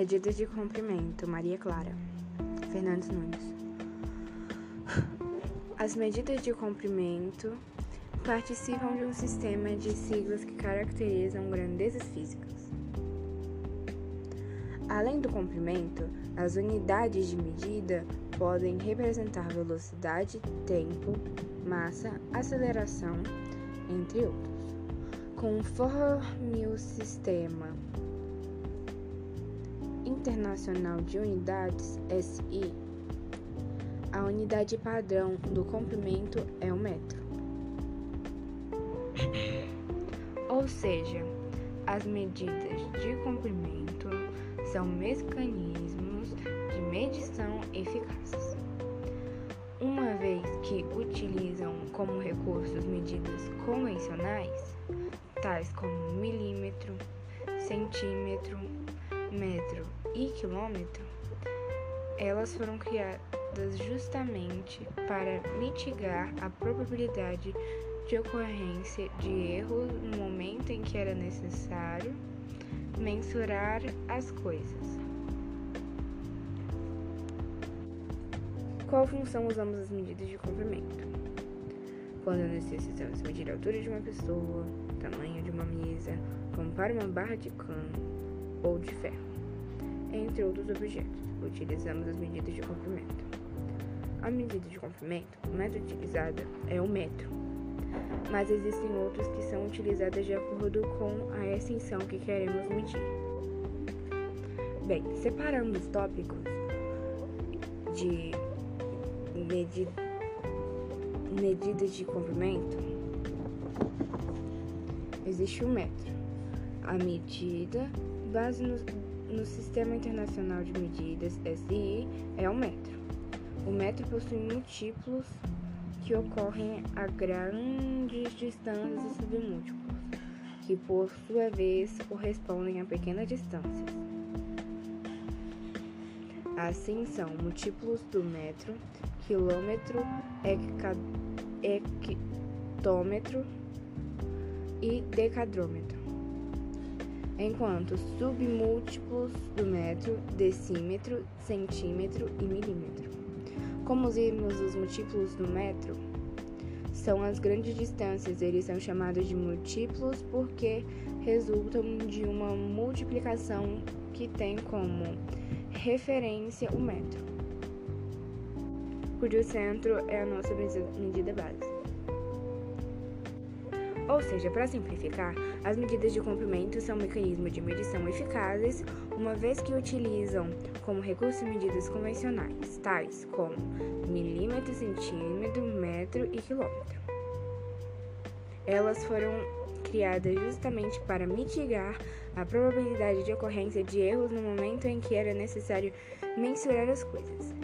Medidas de comprimento, Maria Clara. Fernandes Nunes. As medidas de comprimento participam de um sistema de siglas que caracterizam grandezas físicas. Além do comprimento, as unidades de medida podem representar velocidade, tempo, massa, aceleração, entre outros. Conforme o sistema internacional de unidades SI, a unidade padrão do comprimento é o metro. Ou seja, as medidas de comprimento são mecanismos de medição eficazes. Uma vez que utilizam como recursos medidas convencionais, tais como milímetro, centímetro, metro e quilômetro, elas foram criadas justamente para mitigar a probabilidade de ocorrência de erros no momento em que era necessário mensurar as coisas. Qual função usamos as medidas de comprimento? Quando necessitamos medir a altura de uma pessoa, tamanho de uma mesa, como para uma barra de cano ou de ferro, entre outros objetos, utilizamos as medidas de comprimento. A medida de comprimento mais utilizada é o metro, mas existem outras que são utilizadas de acordo com a extensão que queremos medir. Bem, separando os tópicos de medi medidas de comprimento, existe o metro. A medida base no, no Sistema Internacional de Medidas, SI, é o metro. O metro possui múltiplos que ocorrem a grandes distâncias submúltiplos, que por sua vez correspondem a pequenas distâncias. Assim são múltiplos do metro, quilômetro, hectômetro e decadrômetro, enquanto submúltiplos do metro, decímetro, centímetro e milímetro. Como vimos os múltiplos do metro são as grandes distâncias, eles são chamados de múltiplos porque resultam de uma multiplicação que tem como referência o metro, cujo centro é a nossa medida base. Ou seja, para simplificar, as medidas de comprimento são mecanismos de medição eficazes, uma vez que utilizam como recurso medidas convencionais, tais como milímetro, centímetro, metro e quilômetro. Elas foram criadas justamente para mitigar a probabilidade de ocorrência de erros no momento em que era necessário mensurar as coisas.